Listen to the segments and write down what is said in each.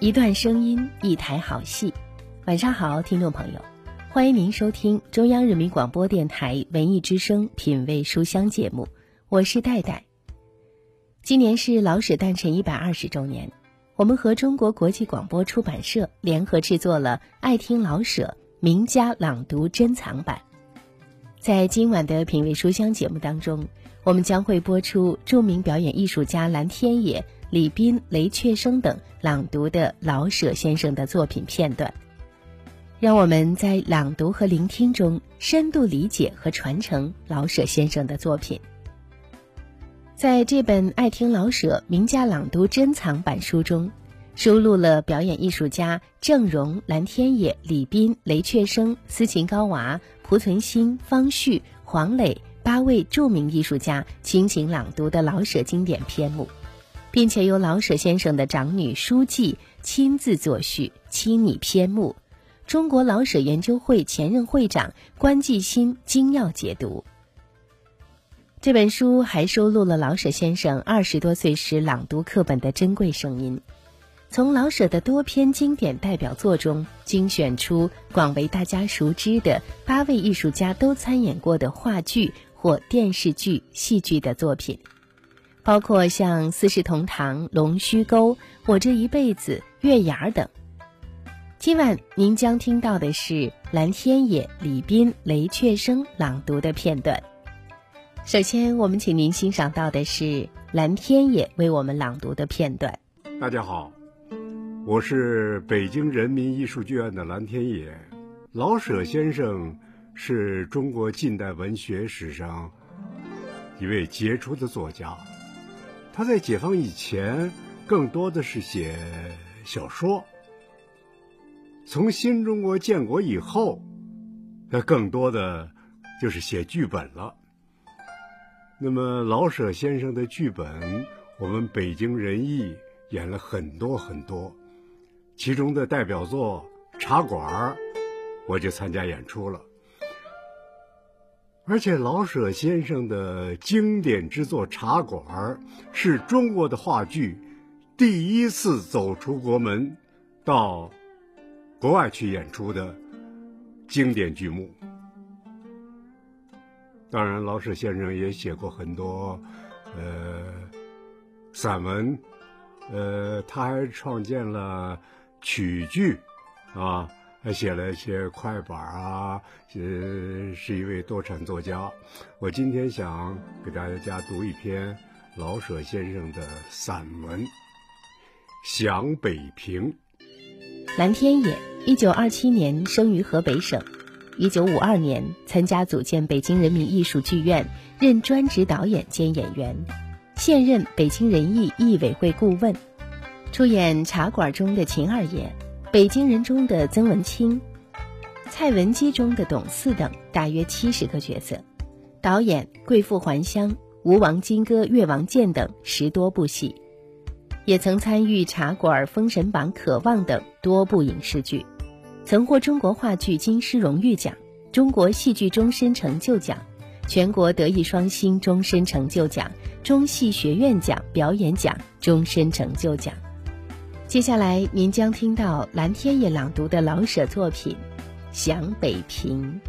一段声音，一台好戏。晚上好，听众朋友，欢迎您收听中央人民广播电台文艺之声《品味书香》节目，我是戴戴。今年是老舍诞辰一百二十周年，我们和中国国际广播出版社联合制作了《爱听老舍名家朗读珍藏版》。在今晚的《品味书香》节目当中，我们将会播出著名表演艺术家蓝天野。李斌、雷雀生等朗读的老舍先生的作品片段，让我们在朗读和聆听中深度理解和传承老舍先生的作品。在这本《爱听老舍名家朗读珍藏版》书中，收录了表演艺术家郑融、蓝天野、李斌、雷雀生、斯琴高娃、濮存昕、方旭、黄磊八位著名艺术家倾情朗读的老舍经典篇目。并且由老舍先生的长女舒记亲自作序、亲拟篇目，中国老舍研究会前任会长关继新精要解读。这本书还收录了老舍先生二十多岁时朗读课本的珍贵声音，从老舍的多篇经典代表作中精选出广为大家熟知的八位艺术家都参演过的话剧或电视剧、戏剧的作品。包括像《四世同堂》《龙须沟》《我这一辈子》《月牙儿》等。今晚您将听到的是蓝天野、李斌、雷雀生朗读的片段。首先，我们请您欣赏到的是蓝天野为我们朗读的片段。大家好，我是北京人民艺术剧院的蓝天野。老舍先生是中国近代文学史上一位杰出的作家。他在解放以前，更多的是写小说；从新中国建国以后，他更多的就是写剧本了。那么老舍先生的剧本，我们北京人艺演了很多很多，其中的代表作《茶馆》，我就参加演出了。而且老舍先生的经典之作《茶馆》是中国的话剧第一次走出国门，到国外去演出的经典剧目。当然，老舍先生也写过很多呃散文，呃，他还创建了曲剧啊。还写了一些快板啊，呃，是一位多产作家。我今天想给大家读一篇老舍先生的散文《想北平》。蓝天野，一九二七年生于河北省，一九五二年参加组建北京人民艺术剧院，任专职导演兼演员，现任北京人艺艺委会顾问，出演《茶馆》中的秦二爷。北京人中的曾文清，蔡文姬中的董四等大约七十个角色，导演《贵妇还乡》《吴王金戈越王剑》等十多部戏，也曾参与《茶馆》《封神榜》《渴望》等多部影视剧，曾获中国话剧金狮荣誉奖、中国戏剧终身成就奖、全国德艺双馨终身成就奖、中戏学院奖表演奖终身成就奖。接下来，您将听到蓝天野朗读的老舍作品《想北平》。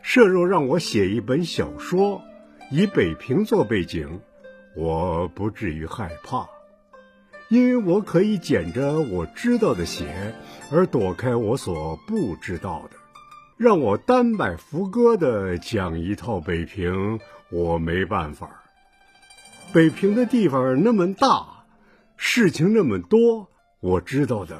设若让我写一本小说，以北平做背景，我不至于害怕，因为我可以捡着我知道的写，而躲开我所不知道的。让我单摆副歌的讲一套北平，我没办法。北平的地方那么大，事情那么多，我知道的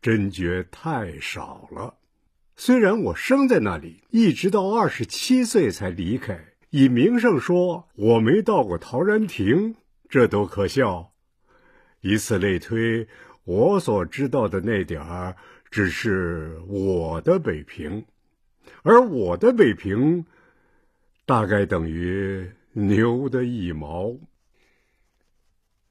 真觉太少了。虽然我生在那里，一直到二十七岁才离开，以名声说我没到过陶然亭，这都可笑。以此类推，我所知道的那点儿，只是我的北平。而我的北平，大概等于牛的一毛。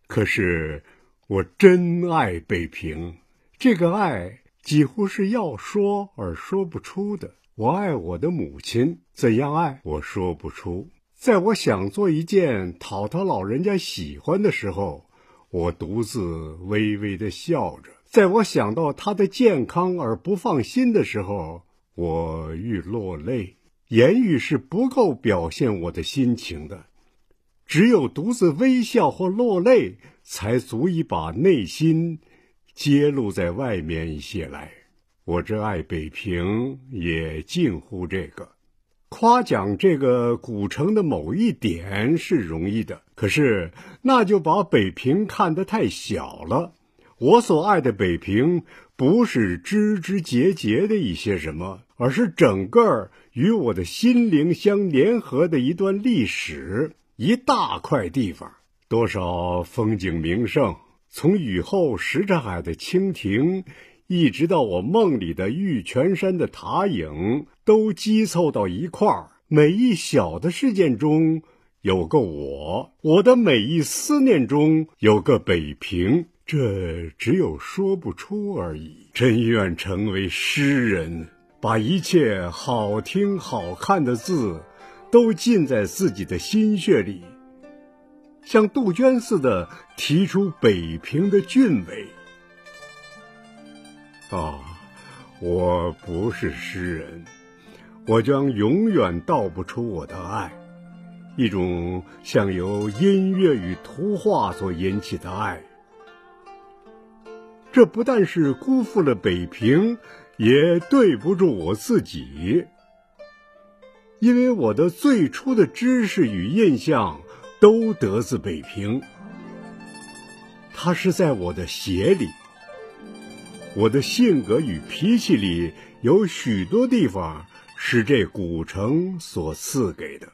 可是我真爱北平，这个爱几乎是要说而说不出的。我爱我的母亲，怎样爱我说不出。在我想做一件讨他老人家喜欢的时候，我独自微微的笑着；在我想到他的健康而不放心的时候，我欲落泪。言语是不够表现我的心情的，只有独自微笑或落泪，才足以把内心揭露在外面一些来。我这爱北平也近乎这个。夸奖这个古城的某一点是容易的，可是那就把北平看得太小了。我所爱的北平，不是枝枝节节的一些什么，而是整个与我的心灵相联合的一段历史，一大块地方。多少风景名胜，从雨后什刹海的蜻蜓。一直到我梦里的玉泉山的塔影，都积凑到一块儿。每一小的事件中有个我，我的每一思念中有个北平。这只有说不出而已。真愿成为诗人，把一切好听好看的字，都浸在自己的心血里，像杜鹃似的提出北平的俊伟。啊，我不是诗人，我将永远道不出我的爱，一种像由音乐与图画所引起的爱。这不但是辜负了北平，也对不住我自己，因为我的最初的知识与印象都得自北平，它是在我的血里。我的性格与脾气里有许多地方是这古城所赐给的。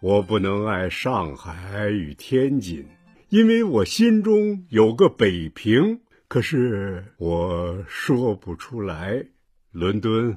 我不能爱上海与天津，因为我心中有个北平。可是我说不出来。伦敦、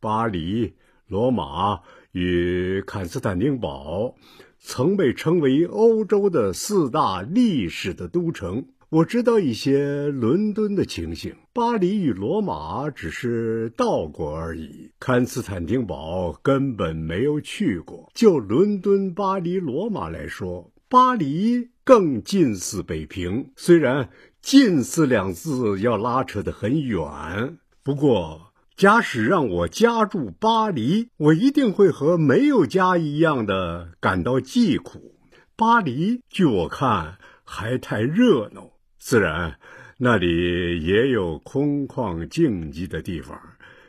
巴黎、罗马与坎斯坦丁堡曾被称为欧洲的四大历史的都城。我知道一些伦敦的情形，巴黎与罗马只是到过而已，坎斯坦丁堡根本没有去过。就伦敦、巴黎、罗马来说，巴黎更近似北平，虽然“近似”两字要拉扯得很远。不过，假使让我家住巴黎，我一定会和没有家一样的感到寂苦。巴黎，据我看，还太热闹。自然，那里也有空旷静寂的地方，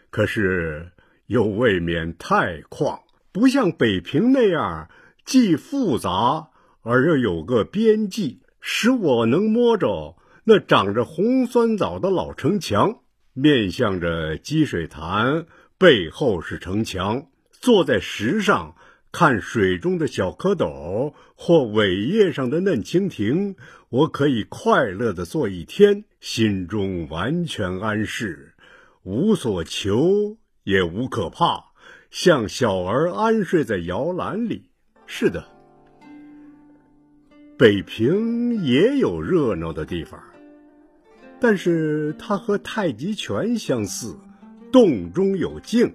可是又未免太旷，不像北平那样既复杂而又有个边际，使我能摸着那长着红酸枣的老城墙，面向着积水潭，背后是城墙，坐在石上。看水中的小蝌蚪或苇叶上的嫩蜻蜓，我可以快乐的坐一天，心中完全安适，无所求也无可怕，像小儿安睡在摇篮里。是的，北平也有热闹的地方，但是它和太极拳相似，动中有静。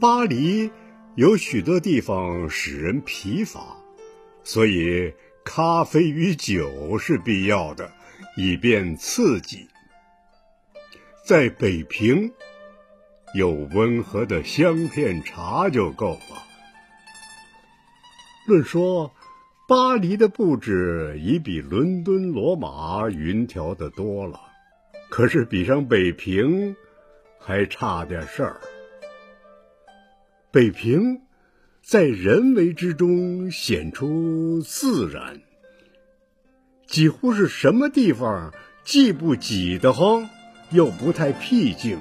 巴黎有许多地方使人疲乏，所以咖啡与酒是必要的，以便刺激。在北平，有温和的香片茶就够了。论说，巴黎的布置已比伦敦、罗马匀调的多了，可是比上北平，还差点事儿。北平，在人为之中显出自然，几乎是什么地方既不挤得慌，又不太僻静。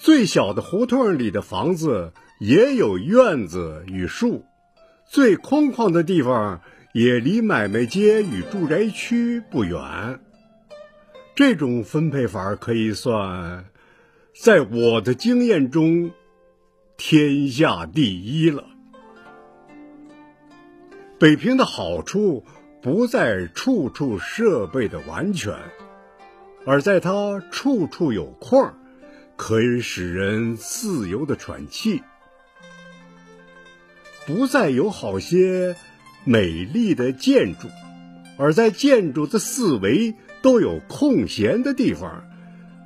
最小的胡同里的房子也有院子与树，最空旷的地方也离买卖街与住宅区不远。这种分配法可以算，在我的经验中。天下第一了。北平的好处不在处处设备的完全，而在它处处有空，可以使人自由的喘气，不再有好些美丽的建筑，而在建筑的四围都有空闲的地方，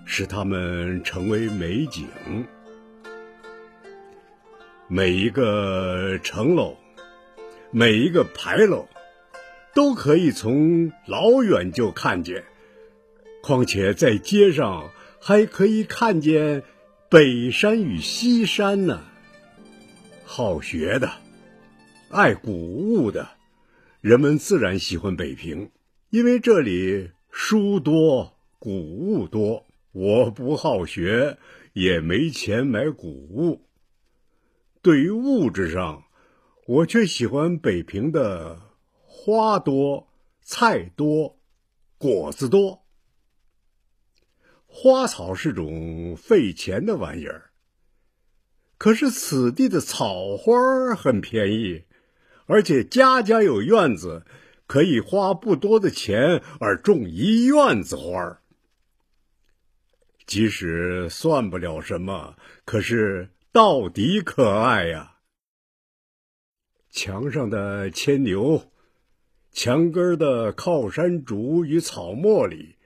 使它们成为美景。每一个城楼，每一个牌楼，都可以从老远就看见。况且在街上还可以看见北山与西山呢。好学的，爱古物的，人们自然喜欢北平，因为这里书多，古物多。我不好学，也没钱买古物。对于物质上，我却喜欢北平的花多，菜多，果子多。花草是种费钱的玩意儿，可是此地的草花很便宜，而且家家有院子，可以花不多的钱而种一院子花即使算不了什么，可是到底可爱呀！墙上的牵牛，墙根的靠山竹与草茉莉。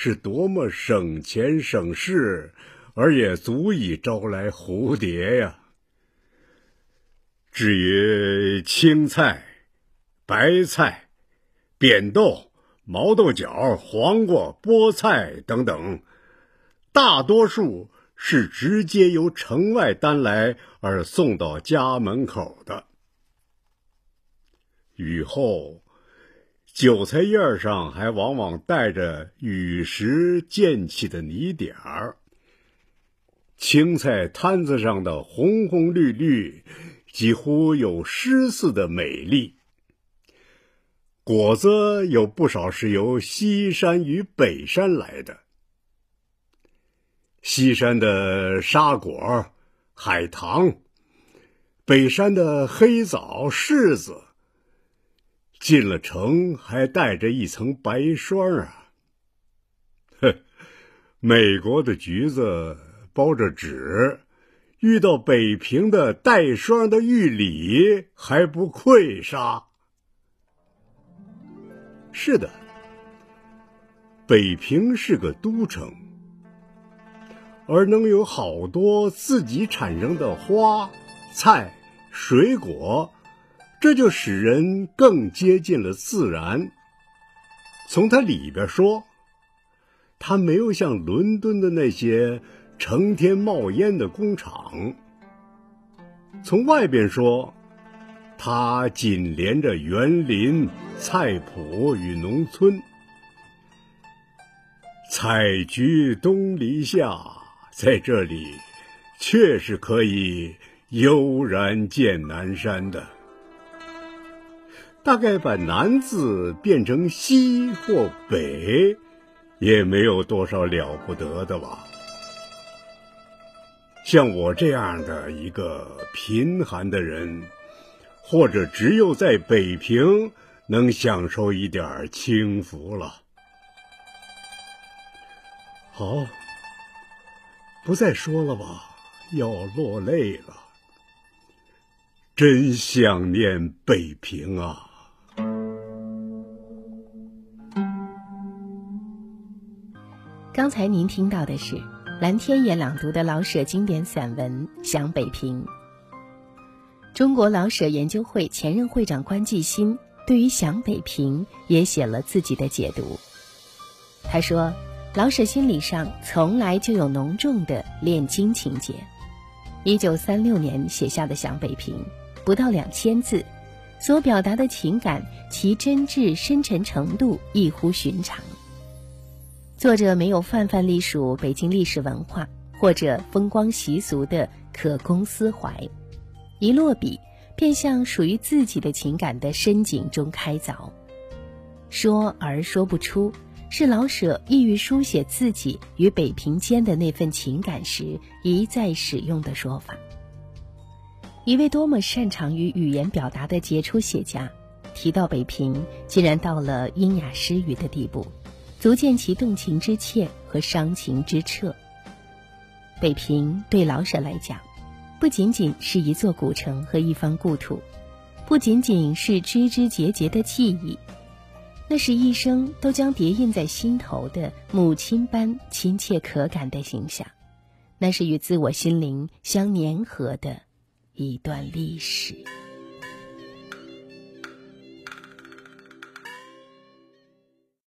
是多么省钱省事，而也足以招来蝴蝶呀！至于青菜、白菜、扁豆、毛豆角、黄瓜、菠菜等等，大多数是直接由城外担来而送到家门口的。雨后。韭菜叶上还往往带着雨时溅起的泥点儿。青菜摊子上的红红绿绿，几乎有诗似的美丽。果子有不少是由西山与北山来的。西山的沙果、海棠，北山的黑枣、柿子。进了城还带着一层白霜啊！哼，美国的橘子包着纸，遇到北平的带霜的玉李还不愧杀。是的，北平是个都城，而能有好多自己产生的花、菜、水果。这就使人更接近了自然。从它里边说，它没有像伦敦的那些成天冒烟的工厂；从外边说，它紧连着园林、菜圃与农村。采菊东篱下，在这里，确实可以悠然见南山的。大概把“南”字变成“西”或“北”，也没有多少了不得的吧。像我这样的一个贫寒的人，或者只有在北平能享受一点清福了。好，不再说了吧，要落泪了。真想念北平啊！刚才您听到的是蓝天野朗读的老舍经典散文《想北平》。中国老舍研究会前任会长关继新对于《想北平》也写了自己的解读。他说：“老舍心理上从来就有浓重的炼金情节。一九三六年写下的《想北平》，不到两千字，所表达的情感，其真挚深沉程度异乎寻常。”作者没有泛泛隶属北京历史文化或者风光习俗的可供思怀，一落笔便向属于自己的情感的深井中开凿。说而说不出，是老舍意欲书写自己与北平间的那份情感时一再使用的说法。一位多么擅长于语言表达的杰出写家，提到北平，竟然到了阴雅失语的地步。足见其动情之切和伤情之彻。北平对老舍来讲，不仅仅是一座古城和一方故土，不仅仅是枝枝节节的记忆，那是一生都将叠印在心头的母亲般亲切可感的形象，那是与自我心灵相粘合的一段历史。